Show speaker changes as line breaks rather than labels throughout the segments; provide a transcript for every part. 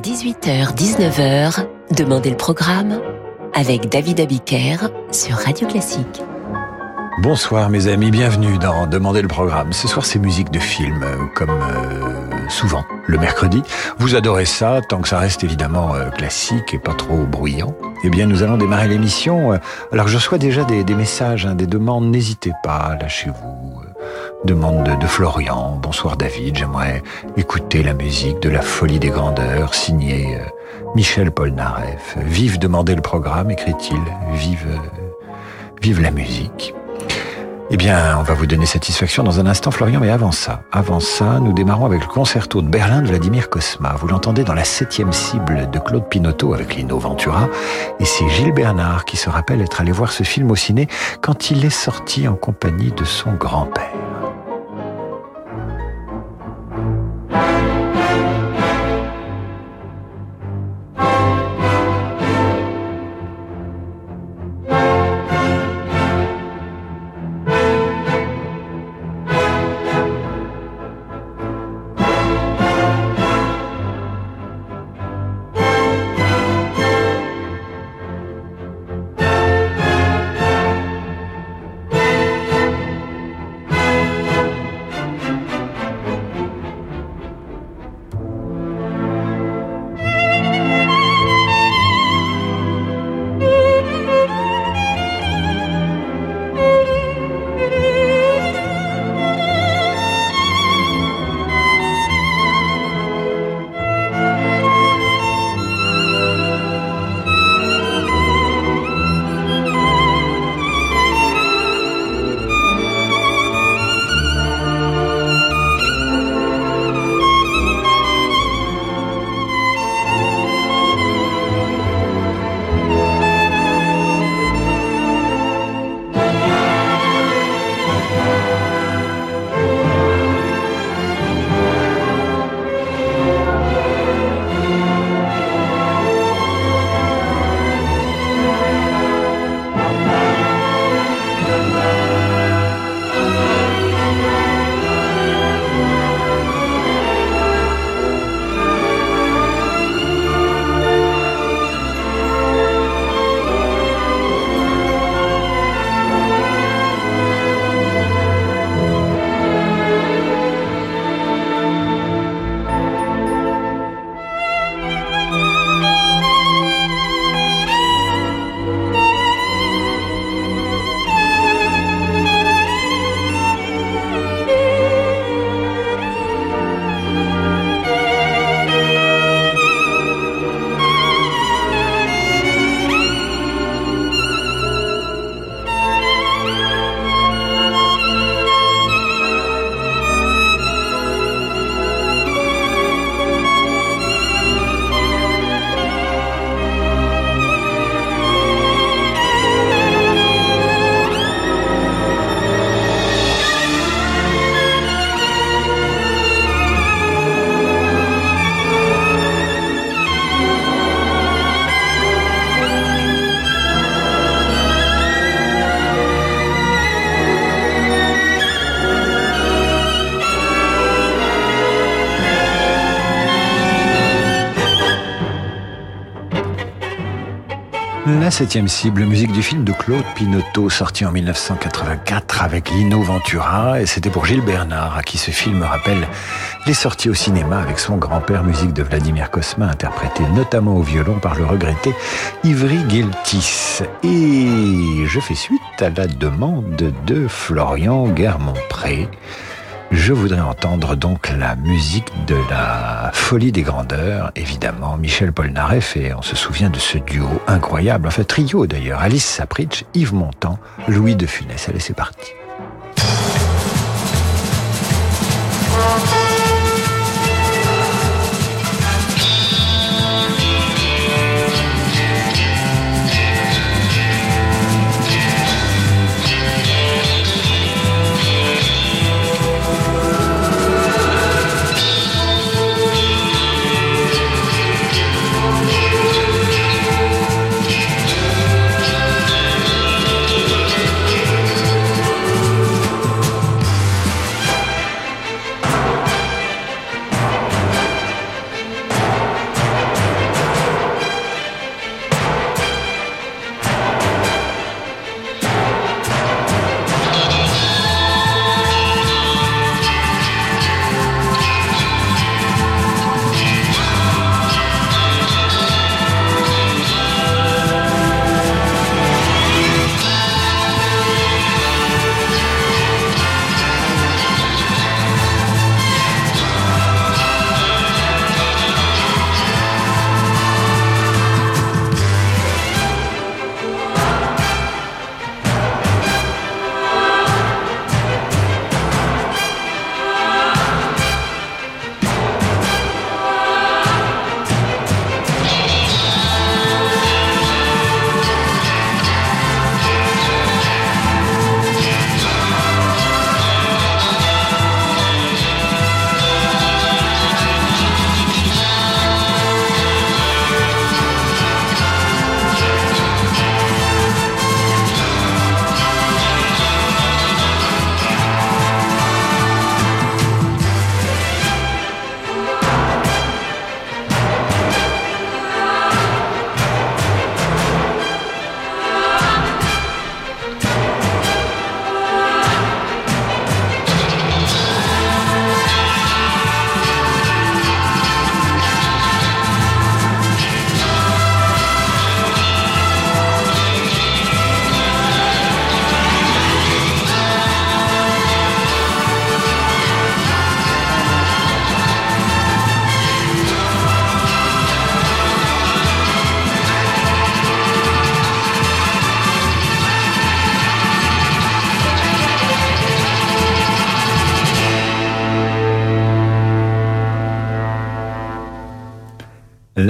18h-19h, Demandez le programme avec David Abiker sur Radio Classique.
Bonsoir mes amis, bienvenue dans Demandez le programme. Ce soir c'est musique de film, euh, comme euh, souvent le mercredi. Vous adorez ça, tant que ça reste évidemment euh, classique et pas trop bruyant. Eh bien nous allons démarrer l'émission. Alors je reçois déjà des, messages, hein, des demandes, n'hésitez pas, lâchez-vous. Demande de, Florian. Bonsoir David, j'aimerais écouter la musique de la folie des grandeurs, signée Michel Polnareff. Vive demander le programme, écrit-il. Vive, vive la musique. Eh bien, on va vous donner satisfaction dans un instant, Florian, mais avant ça, avant ça, nous démarrons avec le concerto de Berlin de Vladimir Kosma. Vous l'entendez dans la septième cible de Claude Pinotto avec Lino Ventura. Et c'est Gilles Bernard qui se rappelle être allé voir ce film au ciné quand il est sorti en compagnie de son grand-père. Septième cible, musique du film de Claude Pinotto, sorti en 1984 avec Lino Ventura, et c'était pour Gilles Bernard, à qui ce film rappelle les sorties au cinéma avec son grand-père, musique de Vladimir Cosma, interprétée notamment au violon par le regretté Ivry Guiltis. Et je fais suite à la demande de Florian Guermont-Pré je voudrais entendre donc la musique de la folie des grandeurs, évidemment, Michel Polnareff, et on se souvient de ce duo incroyable, enfin trio d'ailleurs, Alice Sapritch, Yves Montand, Louis de Funès. Allez, c'est parti.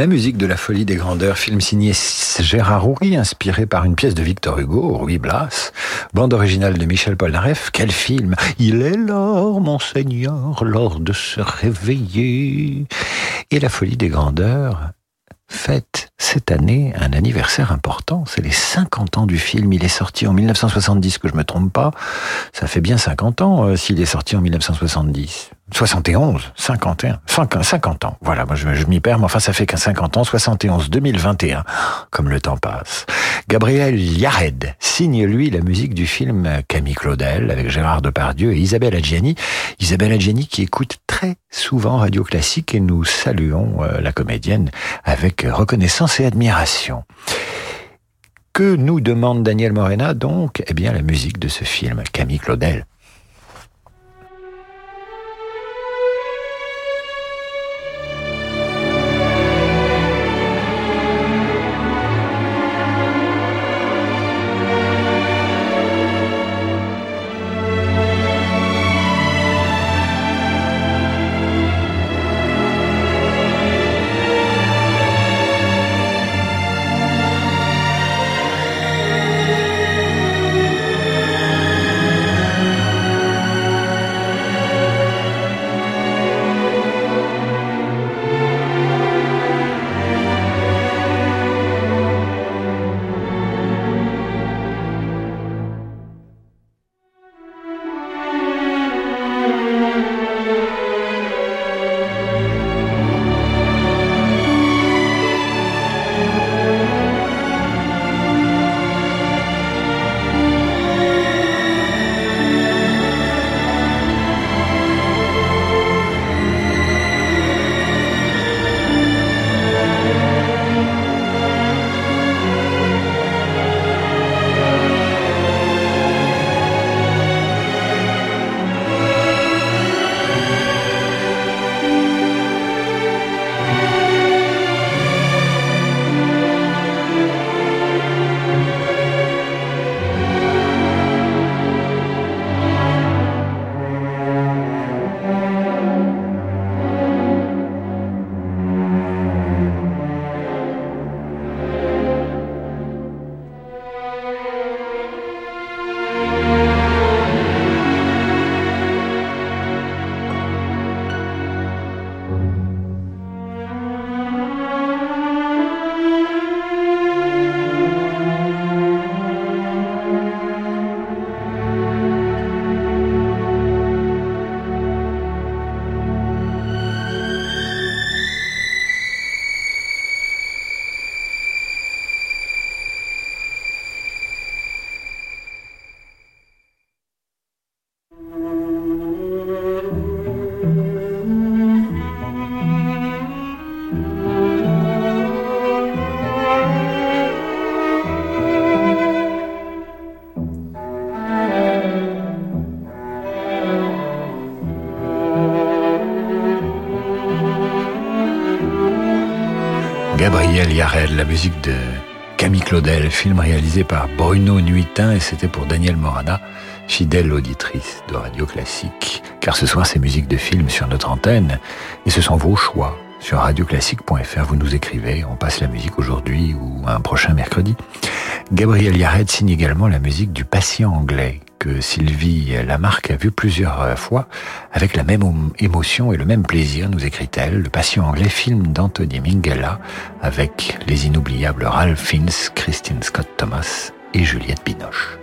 La musique de la folie des grandeurs, film signé Gérard Houry, inspiré par une pièce de Victor Hugo, Ruy Blas, bande originale de Michel Polnareff. Quel film Il est l'heure, monseigneur, l'heure de se réveiller. Et la folie des grandeurs fête cette année un anniversaire important. C'est les 50 ans du film. Il est sorti en 1970, que je me trompe pas. Ça fait bien 50 ans euh, s'il est sorti en 1970. 71, 51, 50 ans. Voilà, moi je, m'y perds, mais enfin ça fait qu'un 50 ans, 71, 2021, comme le temps passe. Gabriel Yared signe lui la musique du film Camille Claudel avec Gérard Depardieu et Isabelle Adjani. Isabelle Adjani qui écoute très souvent Radio Classique et nous saluons euh, la comédienne avec reconnaissance et admiration. Que nous demande Daniel Morena donc? Eh bien la musique de ce film, Camille Claudel. Gabriel Yarel, la musique de Camille Claudel, film réalisé par Bruno Nuitin et c'était pour Daniel Morana, fidèle auditrice de Radio Classique. Car ce soir, c'est musique de film sur notre antenne et ce sont vos choix. Sur radioclassique.fr, vous nous écrivez, on passe la musique aujourd'hui ou un prochain mercredi. Gabriel Yared signe également la musique du patient anglais, que Sylvie Lamarck a vu plusieurs fois avec la même émotion et le même plaisir, nous écrit-elle, le patient anglais film d'Anthony Minghella avec les inoubliables Ralph Fiennes, Christine Scott Thomas et Juliette Binoche.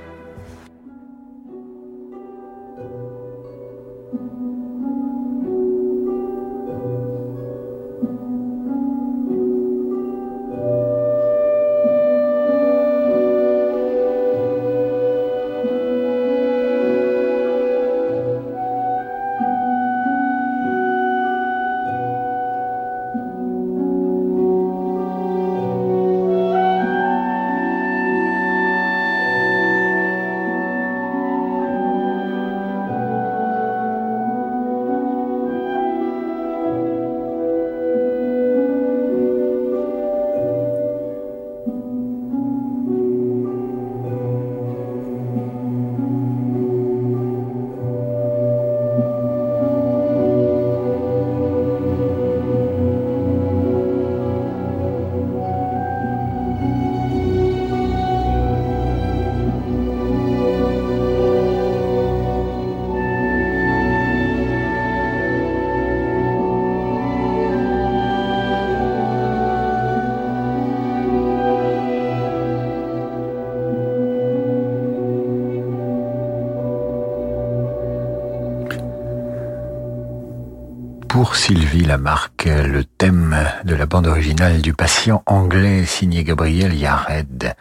Pour Sylvie Lamarck, le thème de la bande originale du patient anglais signé Gabriel Yared.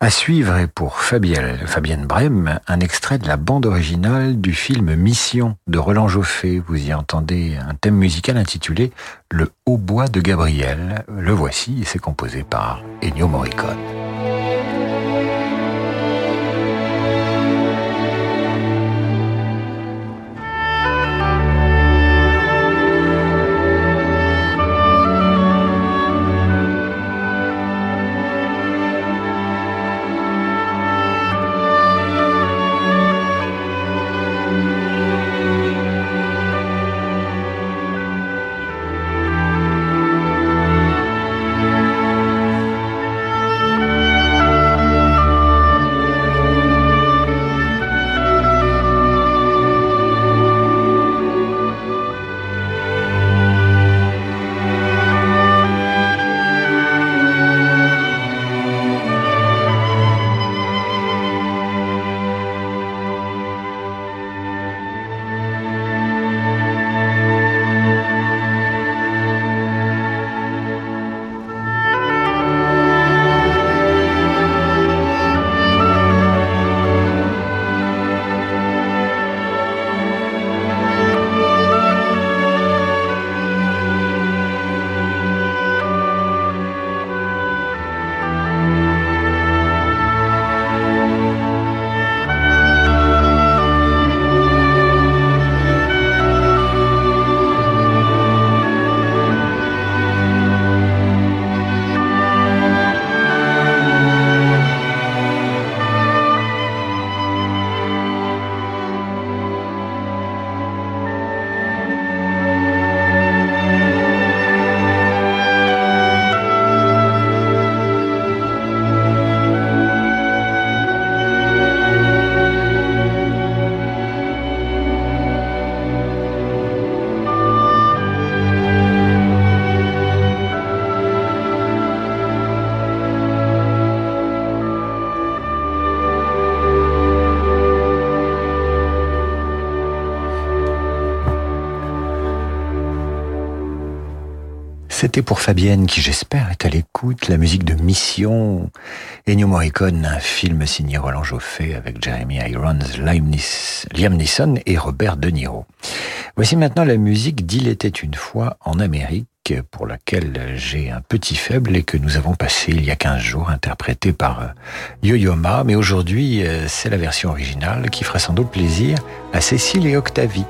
À suivre est pour Fabienne, Fabienne Brem un extrait de la bande originale du film Mission de Roland Joffé. Vous y entendez un thème musical intitulé Le hautbois de Gabriel. Le voici et c'est composé par Ennio Morricone. C'était pour Fabienne qui j'espère est à l'écoute la musique de Mission Ennio Morricone, un film signé Roland Joffé avec Jeremy Irons, Liam Neeson et Robert De Niro. Voici maintenant la musique d'Il était une fois en Amérique pour laquelle j'ai un petit faible et que nous avons passé il y a 15 jours, interprété par euh, Yo-Yo Ma, mais aujourd'hui euh, c'est la version originale qui fera sans doute plaisir à Cécile et Octavie.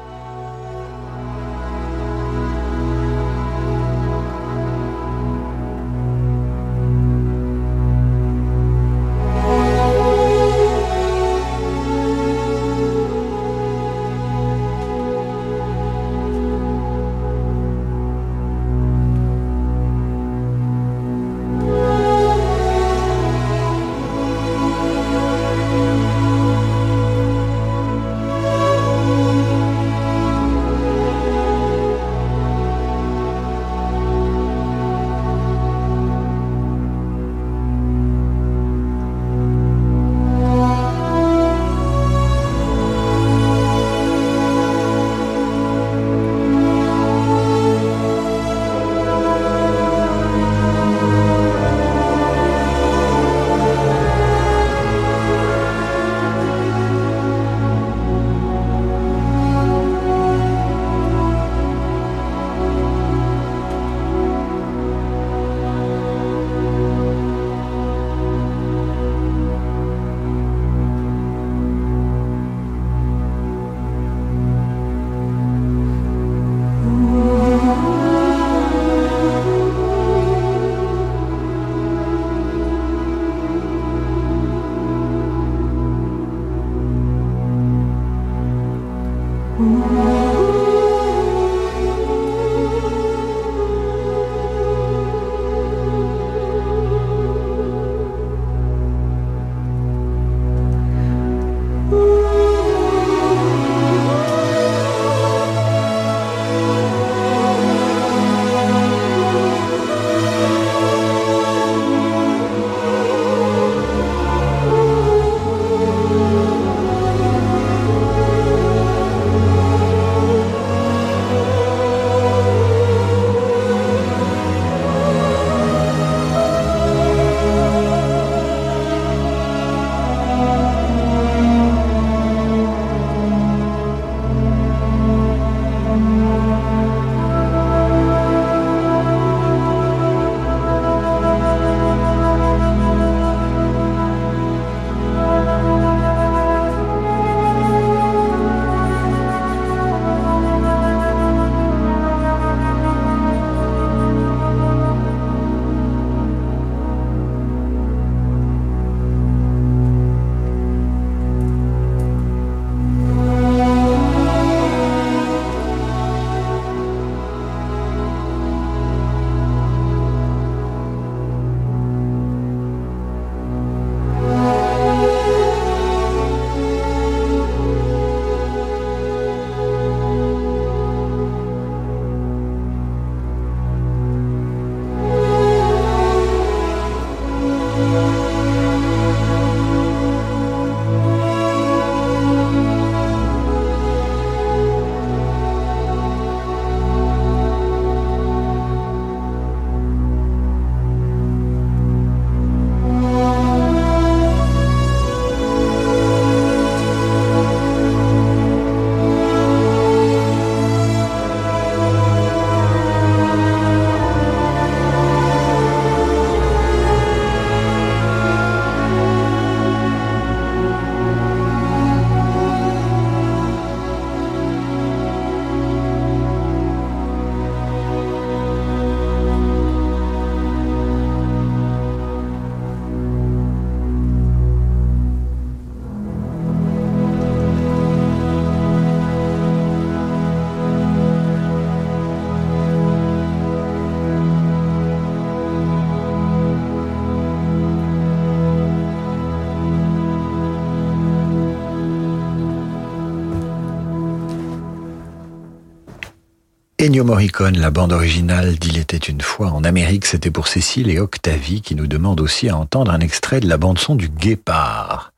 Ennio Morricone, la bande originale d'Il était une fois en Amérique, c'était pour Cécile et Octavie qui nous demandent aussi à entendre un extrait de la bande-son du Guépard.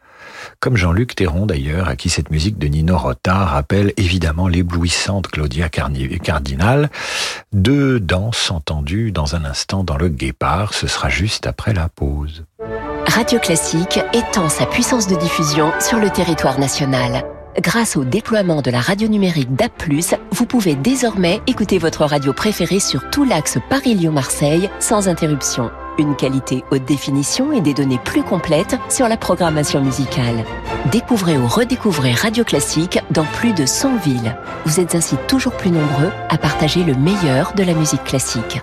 Comme Jean-Luc Théron d'ailleurs, à qui cette musique de Nino Rota rappelle évidemment l'éblouissante Claudia Cardinal. Deux danses entendues dans un instant dans le Guépard, ce sera juste après la pause.
Radio Classique étend sa puissance de diffusion sur le territoire national. Grâce au déploiement de la radio numérique DAP+, vous pouvez désormais écouter votre radio préférée sur tout l'axe Paris-Lyon-Marseille sans interruption. Une qualité haute définition et des données plus complètes sur la programmation musicale. Découvrez ou redécouvrez Radio Classique dans plus de 100 villes. Vous êtes ainsi toujours plus nombreux à partager le meilleur de la musique classique.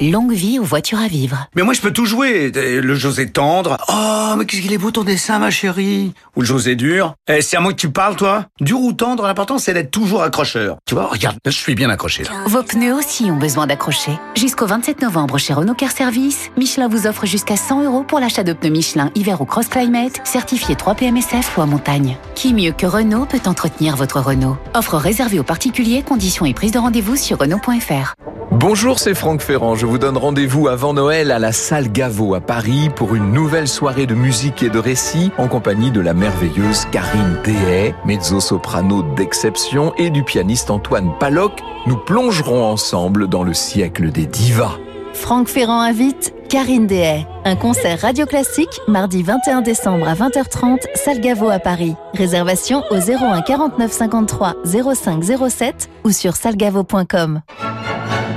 Longue vie aux voitures à vivre.
Mais moi je peux tout jouer. Le José tendre. Oh, mais qu'est-ce qu'il est beau ton dessin, ma chérie. Ou le José dur. Eh, c'est à moi que tu parles, toi Dur ou tendre, l'important c'est d'être toujours accrocheur. Tu vois, regarde, je suis bien accroché là.
Vos pneus aussi ont besoin d'accrocher. Jusqu'au 27 novembre chez Renault Car Service, Michelin vous offre jusqu'à 100 euros pour l'achat de pneus Michelin hiver ou cross climate, certifié 3 PMSF ou à montagne. Qui mieux que Renault peut entretenir votre Renault? Offre réservée aux particuliers, conditions et prise de rendez-vous sur Renault.fr.
Bonjour, c'est Franck Ferrand. Je vous donne rendez-vous avant Noël à la salle Gaveau à Paris pour une nouvelle soirée de musique et de récits en compagnie de la merveilleuse Karine Dehay, mezzo-soprano d'exception et du pianiste Antoine Paloc. Nous plongerons ensemble dans le siècle des divas.
Franck Ferrand invite Karine Dehay. Un concert radio classique mardi 21 décembre à 20h30, salle Gaveau à Paris. Réservation au 01 49 53 05 07 ou sur salgavo.com.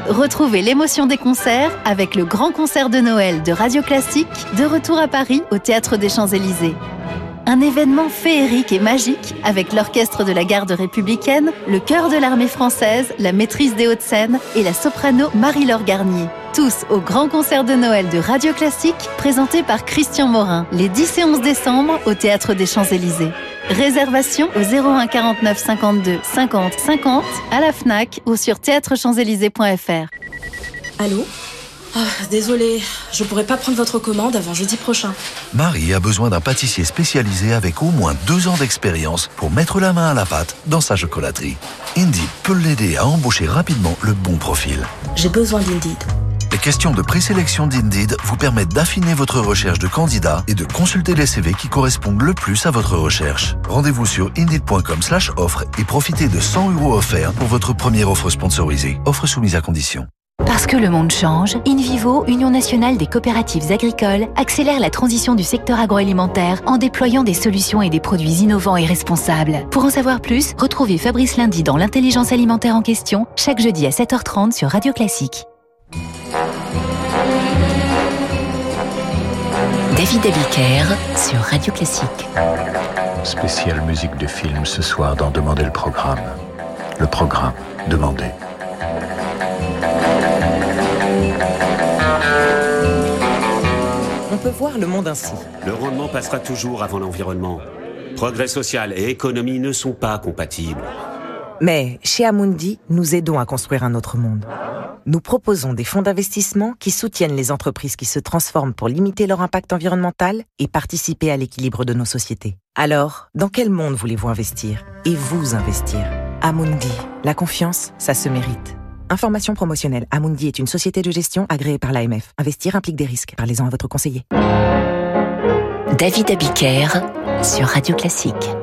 Retrouvez l'émotion des concerts avec le grand concert de Noël de Radio Classique, de retour à Paris au Théâtre des Champs-Élysées. Un événement féerique et magique avec l'orchestre de la garde républicaine, le chœur de l'armée française, la maîtrise des Hauts-de-Seine et la soprano Marie-Laure Garnier. Tous au grand concert de Noël de Radio Classique présenté par Christian Morin les 10 et 11 décembre au Théâtre des Champs-Élysées. Réservation au 01 49 52 50 50 à la FNAC ou sur théâtrechamps-élysées.fr.
Allô? Ah, Désolée, je pourrais pas prendre votre commande avant jeudi prochain.
Marie a besoin d'un pâtissier spécialisé avec au moins deux ans d'expérience pour mettre la main à la pâte dans sa chocolaterie. Indeed peut l'aider à embaucher rapidement le bon profil.
J'ai besoin d'Indeed.
Les questions de présélection d'Indeed vous permettent d'affiner votre recherche de candidat et de consulter les CV qui correspondent le plus à votre recherche. Rendez-vous sur indeed.com/offre et profitez de 100 euros offerts pour votre première offre sponsorisée. Offre soumise à condition.
Parce que le monde change, InVivo, Union nationale des coopératives agricoles, accélère la transition du secteur agroalimentaire en déployant des solutions et des produits innovants et responsables. Pour en savoir plus, retrouvez Fabrice Lundi dans l'intelligence alimentaire en question, chaque jeudi à 7h30 sur Radio Classique.
David Abiker sur Radio Classique.
Spéciale musique de film ce soir dans Demander le programme. Le programme Demandez.
On peut voir le monde ainsi.
Le rendement passera toujours avant l'environnement. Progrès social et économie ne sont pas compatibles.
Mais chez Amundi, nous aidons à construire un autre monde. Nous proposons des fonds d'investissement qui soutiennent les entreprises qui se transforment pour limiter leur impact environnemental et participer à l'équilibre de nos sociétés. Alors, dans quel monde voulez-vous investir Et vous investir? Amundi, la confiance, ça se mérite. Information promotionnelle. Amundi est une société de gestion agréée par l'AMF. Investir implique des risques. Parlez-en à votre conseiller.
David Abiker sur Radio Classique.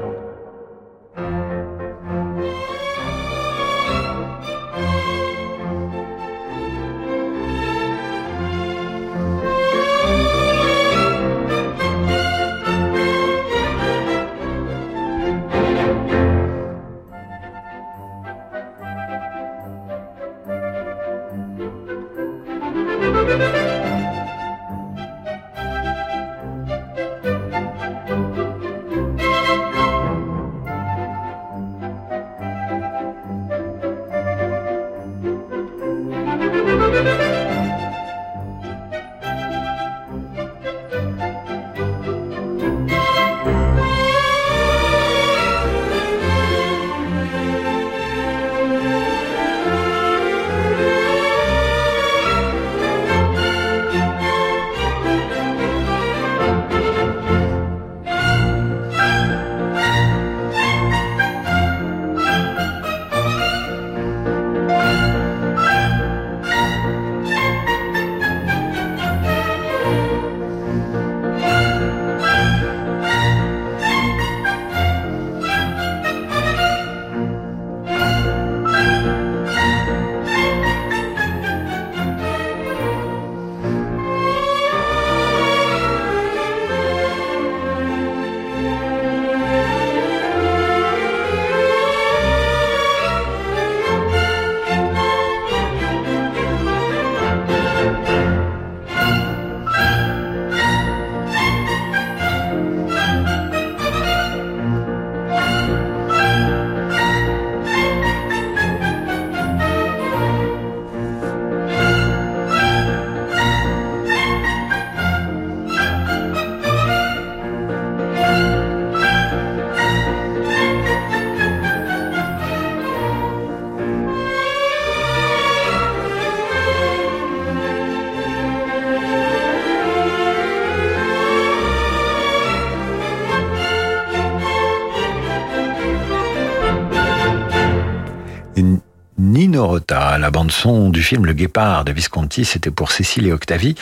La bande-son du film Le Guépard de Visconti, c'était pour Cécile et Octavie,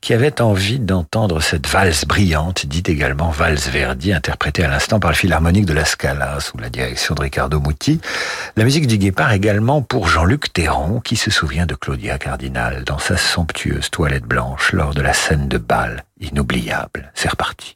qui avaient envie d'entendre cette valse brillante, dite également valse Verdi, interprétée à l'instant par le Philharmonique de la Scala, sous la direction de Riccardo Muti. La musique du Guépard également pour Jean-Luc Théron, qui se souvient de Claudia Cardinal dans sa somptueuse toilette blanche lors de la scène de bal inoubliable. C'est reparti.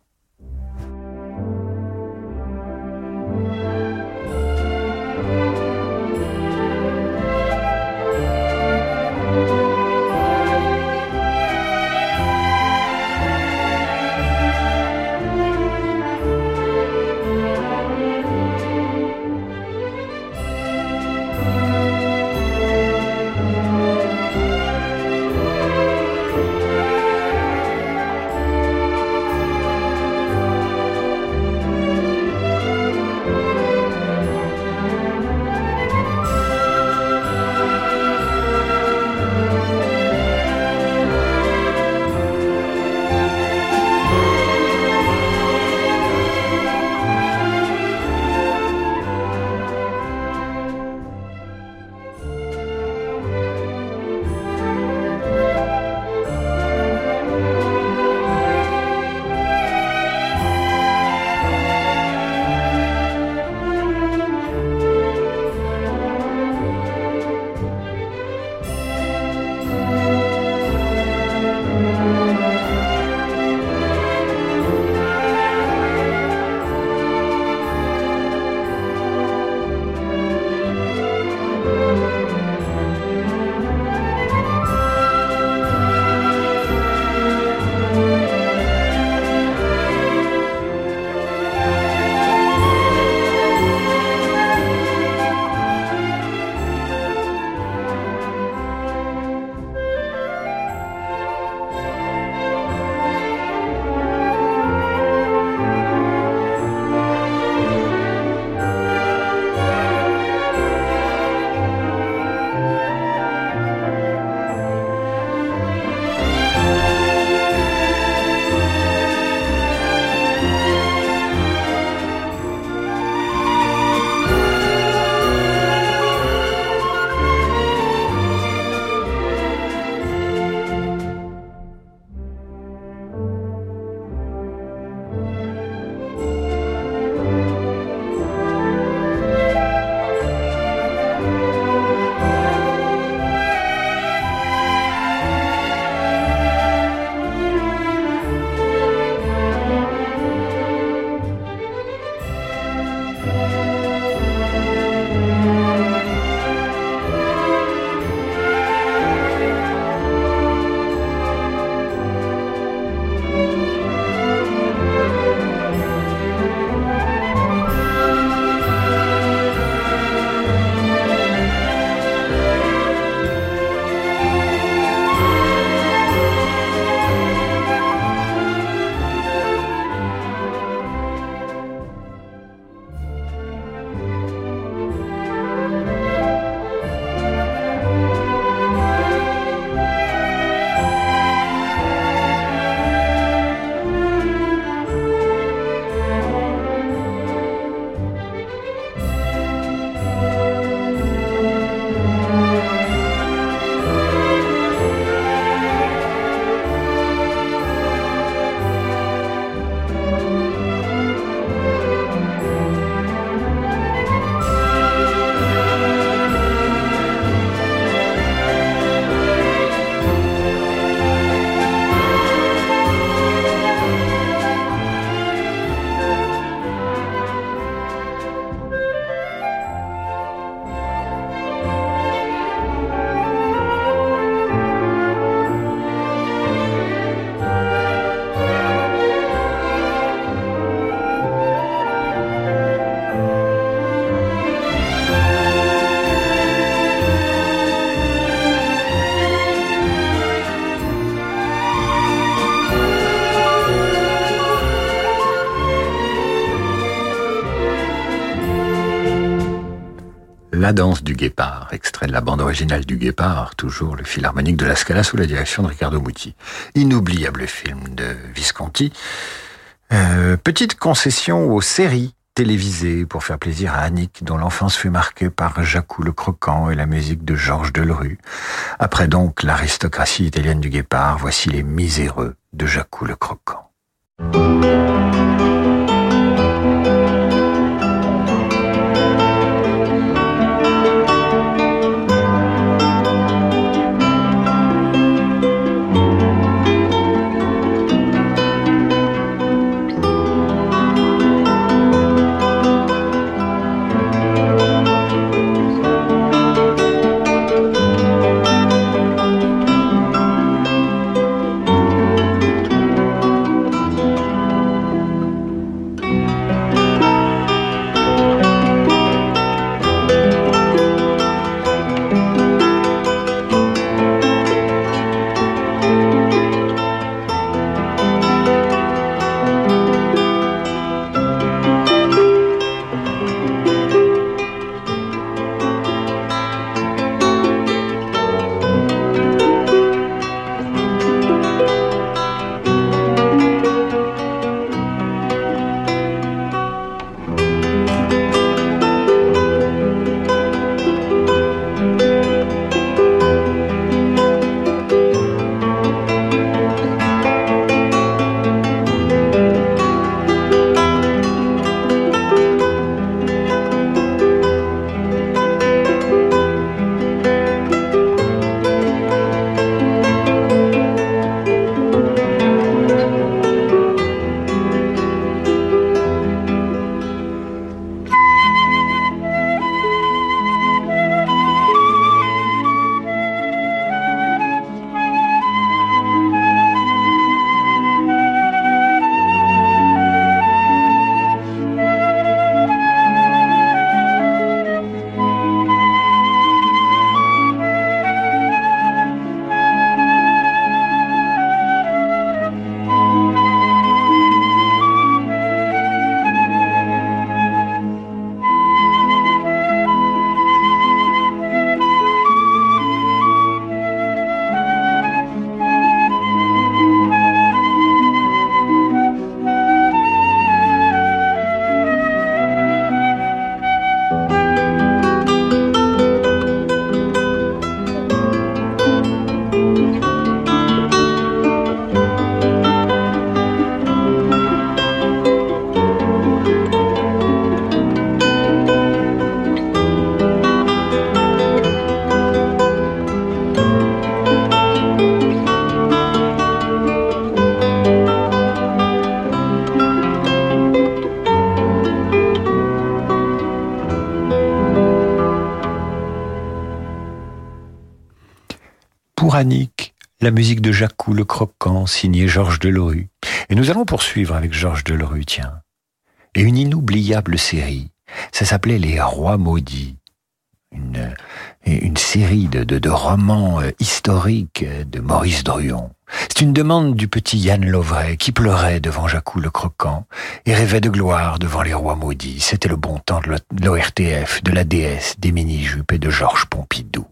La danse du guépard, extrait de la bande originale du guépard, toujours le philharmonique de la Scala sous la direction de Riccardo Muti. Inoubliable film de Visconti. Euh, petite concession aux séries télévisée pour faire plaisir à Annick, dont l'enfance fut marquée par Jacou le Croquant et la musique de Georges Delerue. Après donc l'aristocratie italienne du Guépard, voici les miséreux de Jacou le Croquant. La musique de Jacou le Croquant, signé Georges Delerue. Et nous allons poursuivre avec Georges Delerue, tiens. Et une inoubliable série. Ça s'appelait Les Rois Maudits. Une, une série de, de, romans euh, historiques de Maurice Druon. C'est une demande du petit Yann Lovray qui pleurait devant Jacou le Croquant et rêvait de gloire devant les rois maudits. C'était le bon temps de l'ORTF, de la déesse, des mini-jupes et de Georges Pompidou.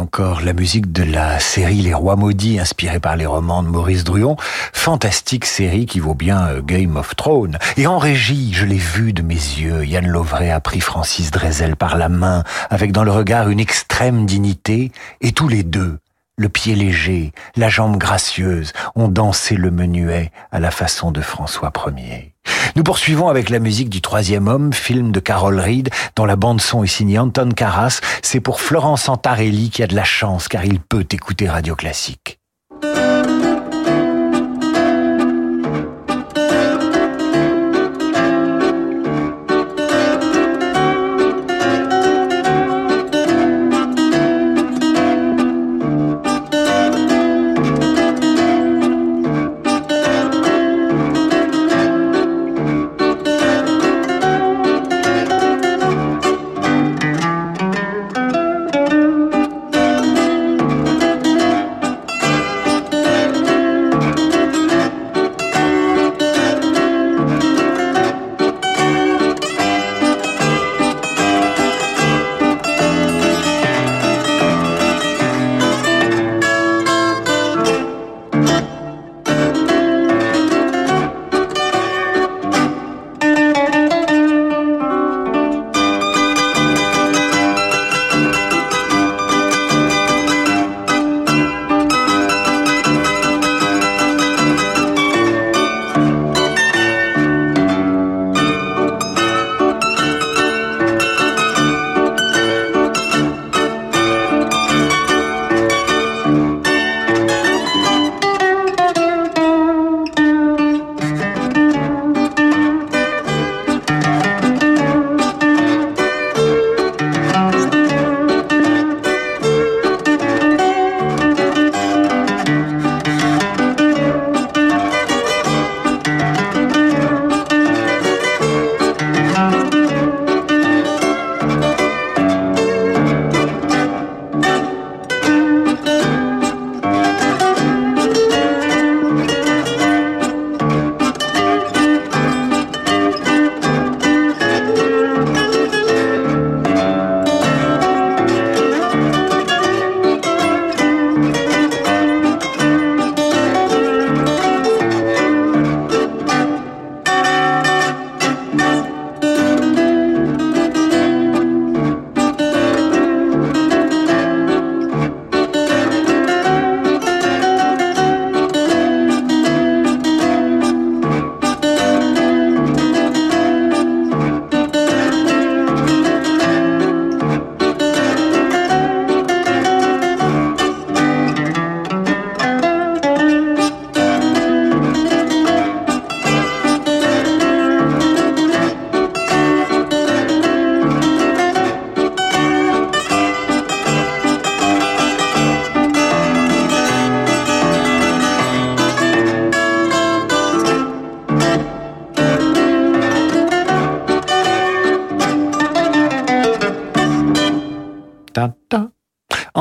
Encore la musique de la série Les Rois Maudits, inspirée par les romans de Maurice Druon. Fantastique série qui vaut bien euh, Game of Thrones. Et en régie, je l'ai vu de mes yeux, Yann Lovray a pris Francis Drezel par la main, avec dans le regard une extrême dignité, et tous les deux, le pied léger, la jambe gracieuse, ont dansé le menuet à la façon de François Ier. Nous poursuivons avec la musique du Troisième Homme, film de Carol Reed, dont la bande-son est signée Anton Karas. C'est pour Florence Antarelli qui a de la chance, car il peut écouter Radio Classique.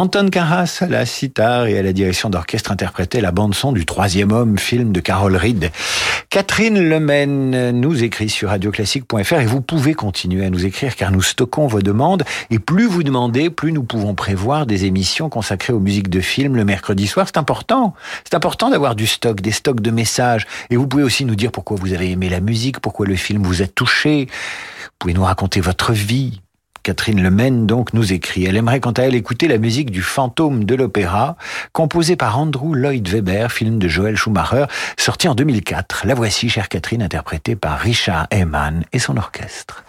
Anton Karas à la sitar et à la direction d'orchestre interprétait la bande-son du Troisième Homme, film de Carol Reed. Catherine Lemaine nous écrit sur radioclassique.fr et vous pouvez continuer à nous écrire car nous stockons vos demandes et plus vous demandez, plus nous pouvons prévoir des émissions consacrées aux musiques de films le mercredi soir. C'est important. C'est important d'avoir du stock, des stocks de messages. Et vous pouvez aussi nous dire pourquoi vous avez aimé la musique, pourquoi le film vous a touché. Vous pouvez nous raconter votre vie, Catherine Lemaine donc nous écrit. Elle aimerait quant à elle écouter la musique du fantôme de l'opéra, composée par Andrew Lloyd Webber, film de Joel Schumacher, sorti en 2004. La voici, chère Catherine, interprétée par Richard Heyman et son orchestre.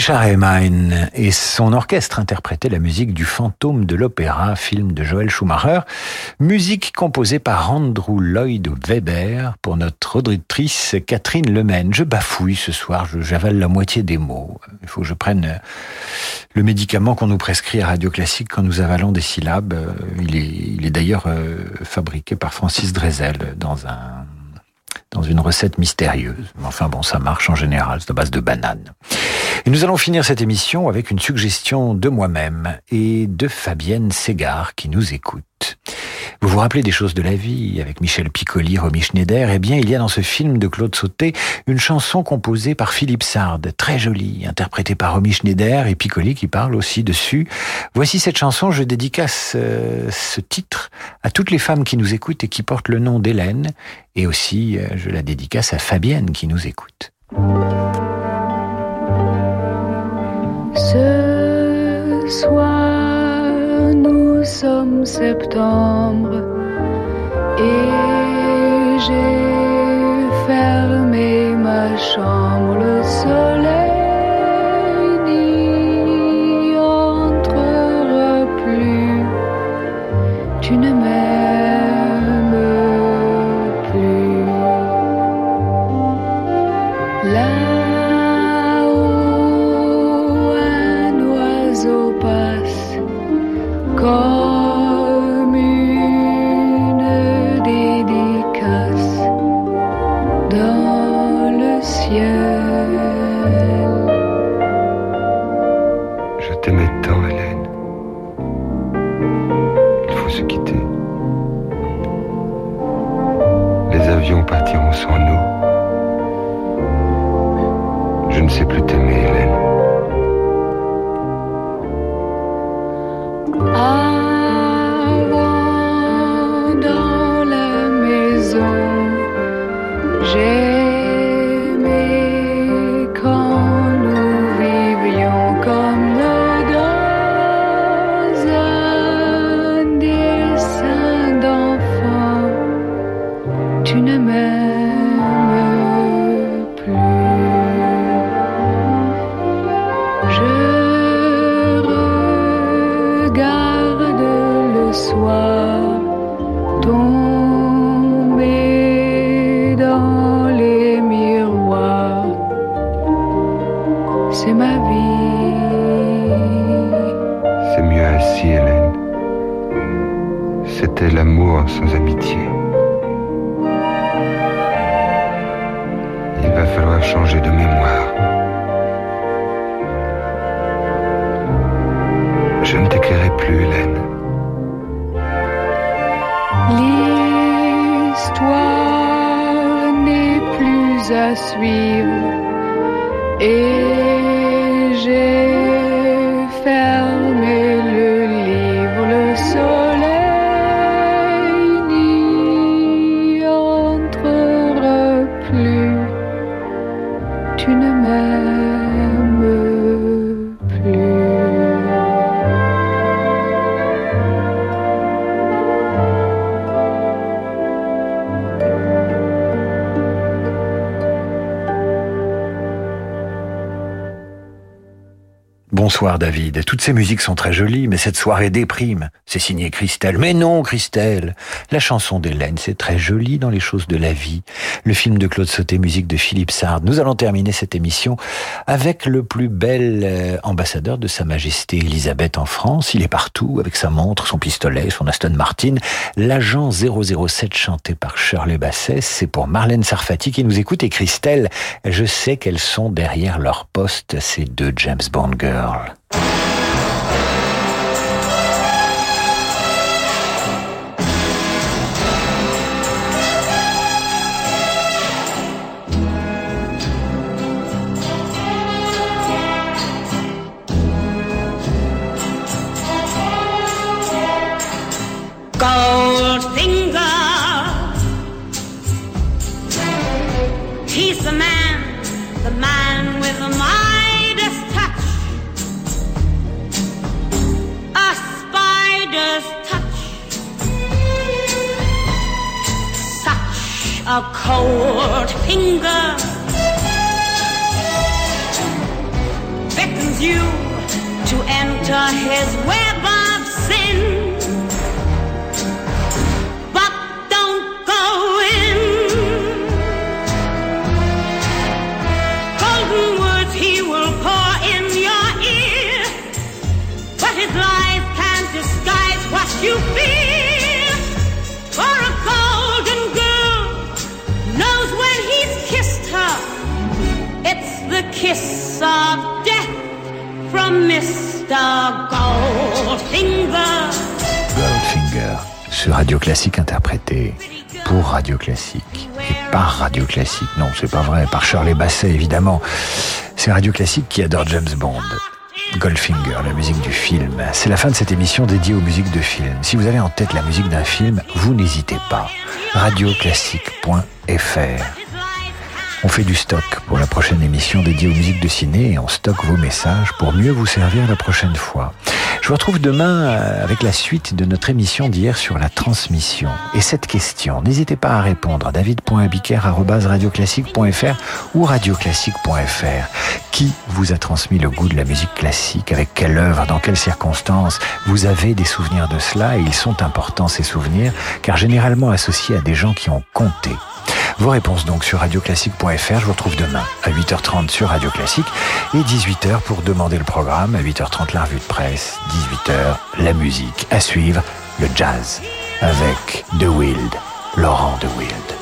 Richard Heyman et son orchestre interprétaient la musique du Fantôme de l'Opéra, film de Joël Schumacher, musique composée par Andrew Lloyd Webber pour notre auditrice Catherine Lemaine. Je bafouille ce soir, j'avale la moitié des mots. Il faut que je prenne le médicament qu'on nous prescrit à Radio Classique quand nous avalons des syllabes. Il est, il est d'ailleurs euh, fabriqué par Francis Drezel dans un dans une recette mystérieuse. Enfin bon, ça marche en général, c'est à base de bananes. Et nous allons finir cette émission avec une suggestion de moi-même et de Fabienne Ségard qui nous écoute. Vous vous rappelez des choses de la vie avec Michel Piccoli, Romy Schneider? Eh bien, il y a dans ce film de Claude Sauté une chanson composée par Philippe Sard, très jolie, interprétée par Romy Schneider et Piccoli qui parle aussi dessus. Voici cette chanson, je dédicace euh, ce titre à toutes les femmes qui nous écoutent et qui portent le nom d'Hélène, et aussi euh, je la dédicace à Fabienne qui nous écoute.
Ce soir, nous sommes septembre et j'ai fermé ma chambre. Le soleil
avions partiront sans nous. Je ne sais plus t'aimer, Hélène.
Avant
Bonsoir David. Toutes ces musiques sont très jolies, mais cette soirée déprime. C'est signé Christelle. Mais non, Christelle. La chanson d'Hélène, c'est très joli dans les choses de la vie. Le film de Claude Sauté, musique de Philippe Sard. Nous allons terminer cette émission avec le plus bel euh, ambassadeur de Sa Majesté Elisabeth en France. Il est partout avec sa montre, son pistolet, son Aston Martin. L'agent 007 chanté par Shirley Bassès. C'est pour Marlène Sarfati qui nous écoute. Et Christelle, je sais qu'elles sont derrière leur poste, ces deux James Bond girls.
A cold finger. beckons you to enter his web
Classique interprété pour Radio Classique et par Radio Classique. Non, c'est pas vrai, par Shirley Basset évidemment. C'est Radio Classique qui adore James Bond. Goldfinger, la musique du film. C'est la fin de cette émission dédiée aux musiques de film. Si vous avez en tête la musique d'un film, vous n'hésitez pas. Radioclassique.fr on fait du stock pour la prochaine émission dédiée aux musiques de ciné et on stocke vos messages pour mieux vous servir la prochaine fois. Je vous retrouve demain euh, avec la suite de notre émission d'hier sur la transmission. Et cette question, n'hésitez pas à répondre à david.abiker.radioclassique.fr ou radioclassique.fr. Qui vous a transmis le goût de la musique classique? Avec quelle œuvre? Dans quelles circonstances? Vous avez des souvenirs de cela et ils sont importants ces souvenirs car généralement associés à des gens qui ont compté. Vos réponses donc sur radioclassique.fr. Je vous retrouve demain à 8h30 sur Radio Classique et 18h pour demander le programme. À 8h30 la revue de presse, 18h la musique. À suivre le jazz avec The Wild, Laurent The Wild.